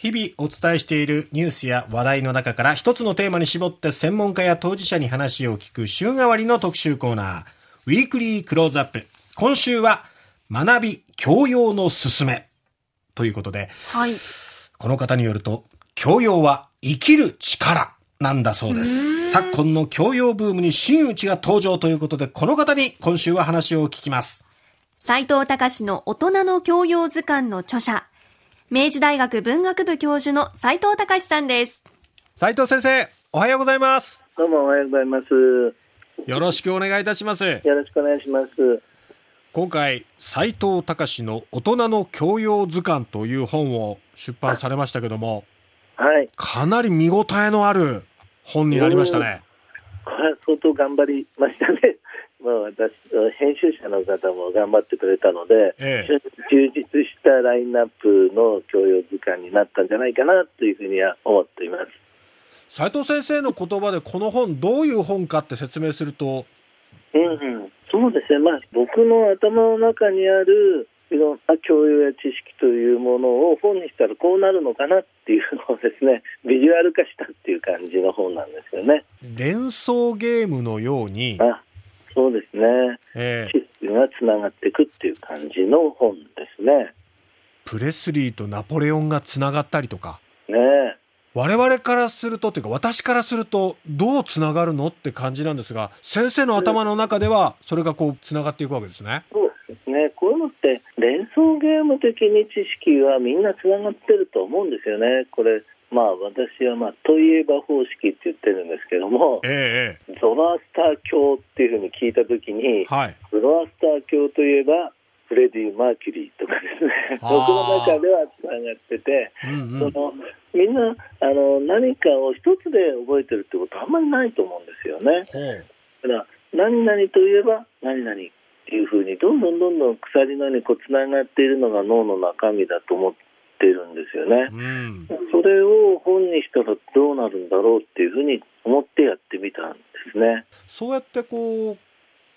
日々お伝えしているニュースや話題の中から一つのテーマに絞って専門家や当事者に話を聞く週替わりの特集コーナー、ウィークリークローズアップ。今週は、学び教養のすすめ。ということで、はい。この方によると、教養は生きる力なんだそうです。昨今の教養ブームに真打ちが登場ということで、この方に今週は話を聞きます。斉藤隆の大人の教養図鑑の著者、明治大学文学部教授の斉藤隆さんです。斉藤先生、おはようございます。どうもおはようございます。よろしくお願いいたします。よろしくお願いします。今回、斉藤隆の大人の教養図鑑という本を出版されましたけども、はい。かなり見応えのある本になりましたね。これは相当頑張りましたね。まあ、私編集者の方も頑張ってくれたので、ええ、充実したラインナップの教養図鑑になったんじゃないかなというふうには思っています。斉藤先生の言葉でこの本どういう本かって説明すると、うん、うん、そうですね、まあ、僕の頭の中にあるいろんな教養や知識というものを本にしたらこうなるのかなっていうのをですね ビジュアル化したっていう感じの本なんですよね。連想ゲームのようにあそうですね、えー、システムがつながっていくっていう感じの本ですね。プレスリーとナポレオンがつながったりとか。ね我々からするとっていうか私からするとどうつながるのって感じなんですが先生の頭の中ではそれがこうつながっていくわけですね。そうですねこういうのって連想ゲーム的に知識はみんなつながってると思うんですよね。これまあ、私は、まあ、といえば方式って言ってるんですけども、ええ、ゾロアスター教っていうふうに聞いたときに、はい、ゾロアスター教といえば、フレディ・マーキュリーとかですね、僕の中ではつながってて、うんうん、そのみんなあの何かを一つで覚えてるってことはあんまりないと思うんですよね。だから何々といえば何々っていうふうにどんどんどんどん鎖のようにこうつながっているのが脳の中身だと思ってるんですよね、うん、それを本にしたらどうなるんだろうっていうふうに思ってやってみたんですね。そうやってこう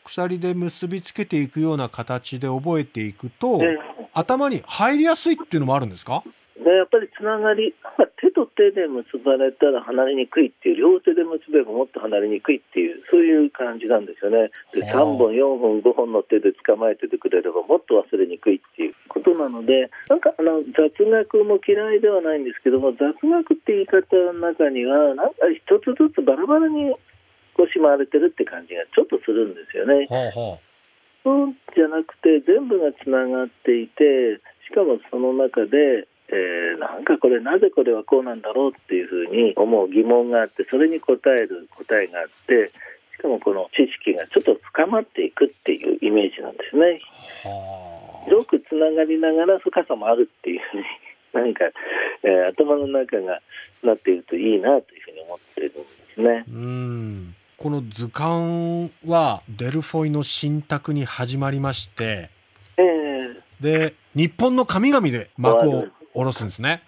鎖で結びつけていくような形で覚えていくと、頭に入りやすいっていうのもあるんですか？でやっぱりつながり、手と手で結ばれたら離れにくいっていう、両手で結べばもっと離れにくいっていう、そういう感じなんですよね。で3本、4本、5本の手で捕まえててくれればもっと忘れにくいっていうことなので、なんかあの雑学も嫌いではないんですけども、雑学って言い方の中には、なんか一つずつバラバラにこうしまわれてるって感じがちょっとするんですよね。そうじゃなくて全部がつながっていてしかもその中でえー、なんかこれなぜこれはこうなんだろうっていうふうに思う疑問があってそれに答える答えがあってしかもこの知識がちょっと深まっていくっていうイメージなんですね。よくつながりながら深さもあるっていうふうに何か、えー、頭の中がなっているといいなというふうに思っているんですね。うんこの図鑑はデルフォイの信託に始まりまして、えー、で日本の神々で幕を下ろすんですね。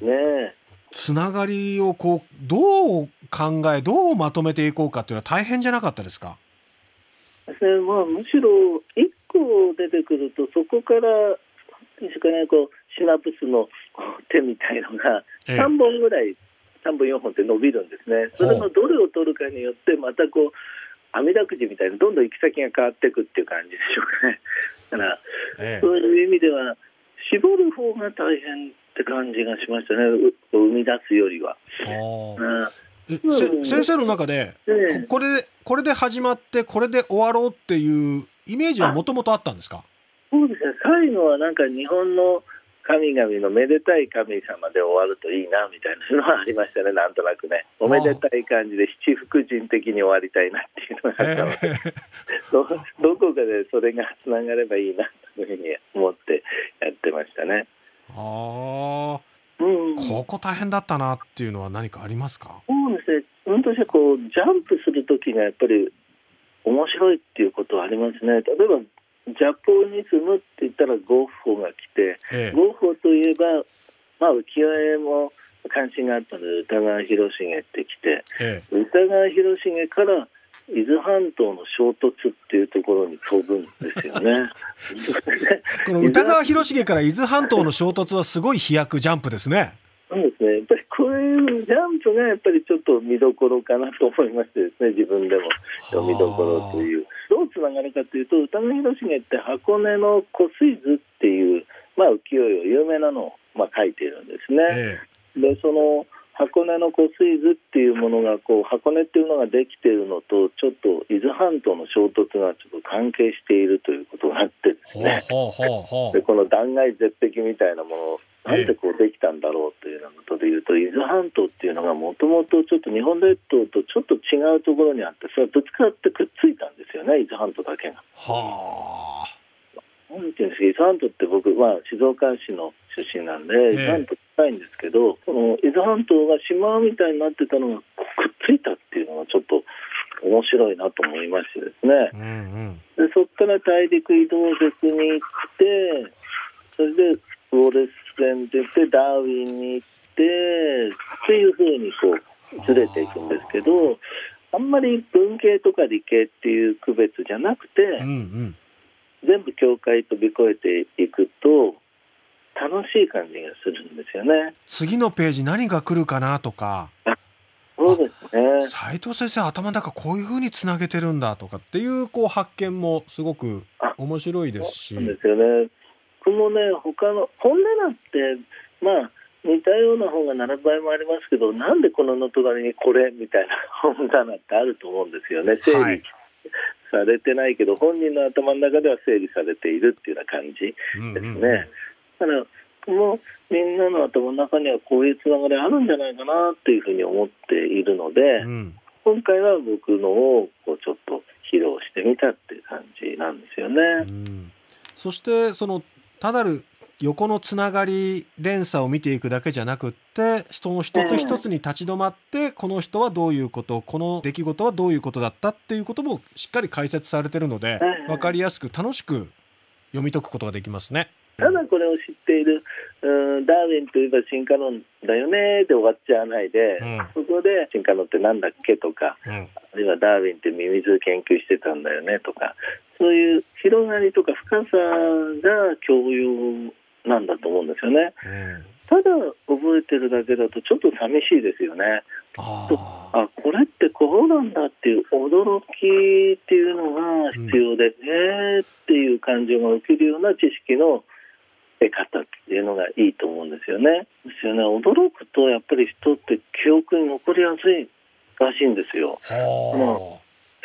ねつながりをこうどう考えどうまとめていこうかっていうのは大変じゃなかったですか？まあ、むしろ1個出てくるとそこからですかねこうシナプスの手みたいのが3本ぐらい、ええ、3本4本って伸びるんですね。それのどれを取るかによってまたこう網だくじみたいにどんどん行き先が変わっていくっていう感じでしょうかね。だから、え、そういう意味では絞る方が大変って感じがしましたね。生み出すよりは。先生の中で、ね、これこれで始まってこれで終わろうっていうイメージはもともとあったんですか？そうですね。最後はなんか日本の神々のめでたい神様で終わるといいなみたいなのはありましたね。なんとなくね。おめでたい感じで七福神的に終わりたいなっていうのがあったので、どどこかでそれがつながればいいなというふうに思ってやってましたね。あうん、ここ大変だったなっていうのは何かありますか？そうですね。私はこうジャンプする時がやっぱり面白いっていうことはありますね。例えばジャポニズムって言ったらゴッホが来て、ええ、ゴッホといえば、まあ、浮世絵も関心があったので歌川広重って来て、ええ、歌川広重から伊豆半島の衝突っていうところに飛ぶんですよね。この歌川広重から伊豆半島の衝突はすごい飛躍ジャンプですね。そうですね。やっぱりこういうジャンプがやっぱりちょっと見どころかなと思いましてですね、自分でも見どころという。どうつながるかというと、歌川広重って箱根の湖水図っていう、まあ浮世絵を有名なのを、まあ、書いているんですね。ええ、で、その箱根の湖水図っていうものがこう箱根っていうのができているのとちょっと伊豆半島の衝突がちょっと関係しているということがあってですね。でこの断崖絶壁みたいなものなんでこうできたんだろうというようなことでいうと、伊豆半島っていうのがもともとちょっと日本列島とちょっと違うところにあってそれはぶつかってくっついたんですよね伊豆半島だけが。はあ。なんていうんですか伊豆半島って僕、まあ、静岡市の出身なんで、伊豆半島近いんですけど、この伊豆半島が島みたいになってたのがくっついたっていうのがちょっと面白いなと思いましてですね、うんうん、でそこから大陸移動説に行ってそれでウォレス線でてダーウィンに行ってっていうふうにこうずれていくんですけどあんまり文系とか理系っていう区別じゃなくて、うんうん、全部境界飛び越えていくと楽しい感じがするんですよね。次のページ何が来るかなとか。そうですね。斉藤先生頭の中こういうふうにつなげてるんだとかっていうこう発見もすごく面白いですし。そうですよね。僕もね他の本音なんてまあ似たような本が並ぶ場合もありますけどなんでこのの隣にこれみたいな 本棚ってあると思うんですよね。整理されてないけど、本人の頭の中では整理されているっていうような感じですね。うんうんからこのみんなの頭の中にはこういうつながりあるんじゃないかなっていうふうに思っているので、うん、今回は僕のをこうちょっと披露してみたっていう感じなんですよね。うん、そしてそのただる横のつながり連鎖を見ていくだけじゃなくって人の一つ一つに立ち止まって、この人はどういうことこの出来事はどういうことだったっていうこともしっかり解説されてるので、分かりやすく楽しく読み解くことができますね。ただこれを知っている、うん、ダーウィンといえば進化論だよねで終わっちゃわないで、うん、そこで進化論ってなんだっけとか、うん、あるいはダーウィンってミミズ研究してたんだよねとかそういう広がりとか深さが教養なんだと思うんですよね。ただ覚えてるだけだとちょっと寂しいですよね。ああこれってこうなんだっていう驚きっていうのが必要で、うん、えーっていう感情が起きるような知識の得方っていうのがいいと思うんですよね。ですよね。驚くとやっぱり人って記憶に残りやすいらしいんですよ。まあ、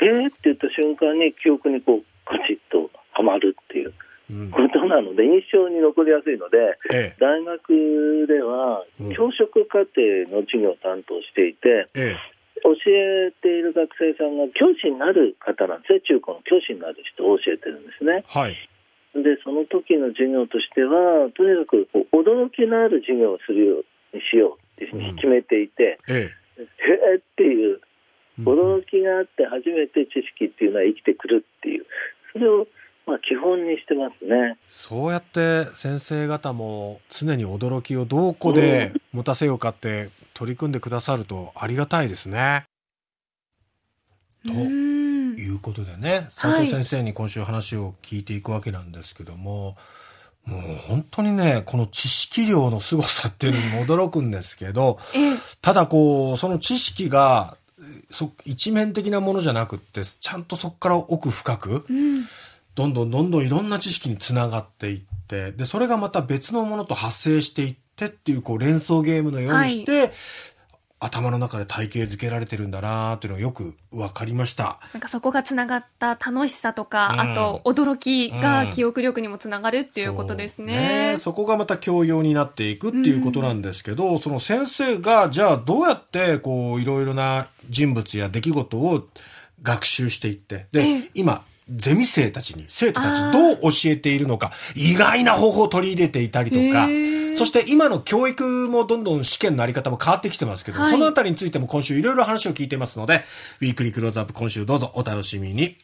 えーって言った瞬間に記憶にこうカチッとはまるっていう。ことなので印象に残りやすいので、ええ、大学では教職課程の授業を担当していて、え、教えている学生さんが教師になる方なんですね中高の教師になる人を教えてるんですね。はいでその時の授業としてはとにかくこう驚きのある授業をするようにしようっていうふうに決めていて、うん、ええっていう驚きがあって初めて知識っていうのは生きてくるっていうそれをまあ基本にしてますね。そうやって先生方も常に驚きをどこで持たせようかって取り組んでくださるとありがたいですね。ということでね斉藤先生に今週話を聞いていくわけなんですけども、はい、もう本当にねこの知識量の凄さっていうのにも驚くんですけどただこうその知識がそ一面的なものじゃなくってちゃんとそこから奥深く、うん、どんどんどんどんいろんな知識につながっていってでそれがまた別のものと発生していってっていうこう連想ゲームのようにして、はい頭の中で体系づけられてるんだなっていうのがよく分かりました。なんかそこがつながった楽しさとか、うん、あと驚きが記憶力にもつながるっていうことですね。う。ん、そ、ね、こがまた教養になっていくっていうことなんですけど、うん、その先生がじゃあどうやってこういろいろな人物や出来事を学習していってで、今ゼミ生たちに生徒たちどう教えているのか意外な方法を取り入れていたりとか、そして今の教育もどんどん試験のあり方も変わってきてますけど、はい、そのあたりについても今週いろいろ話を聞いてますので、ウィークリークローズアップ今週どうぞお楽しみに。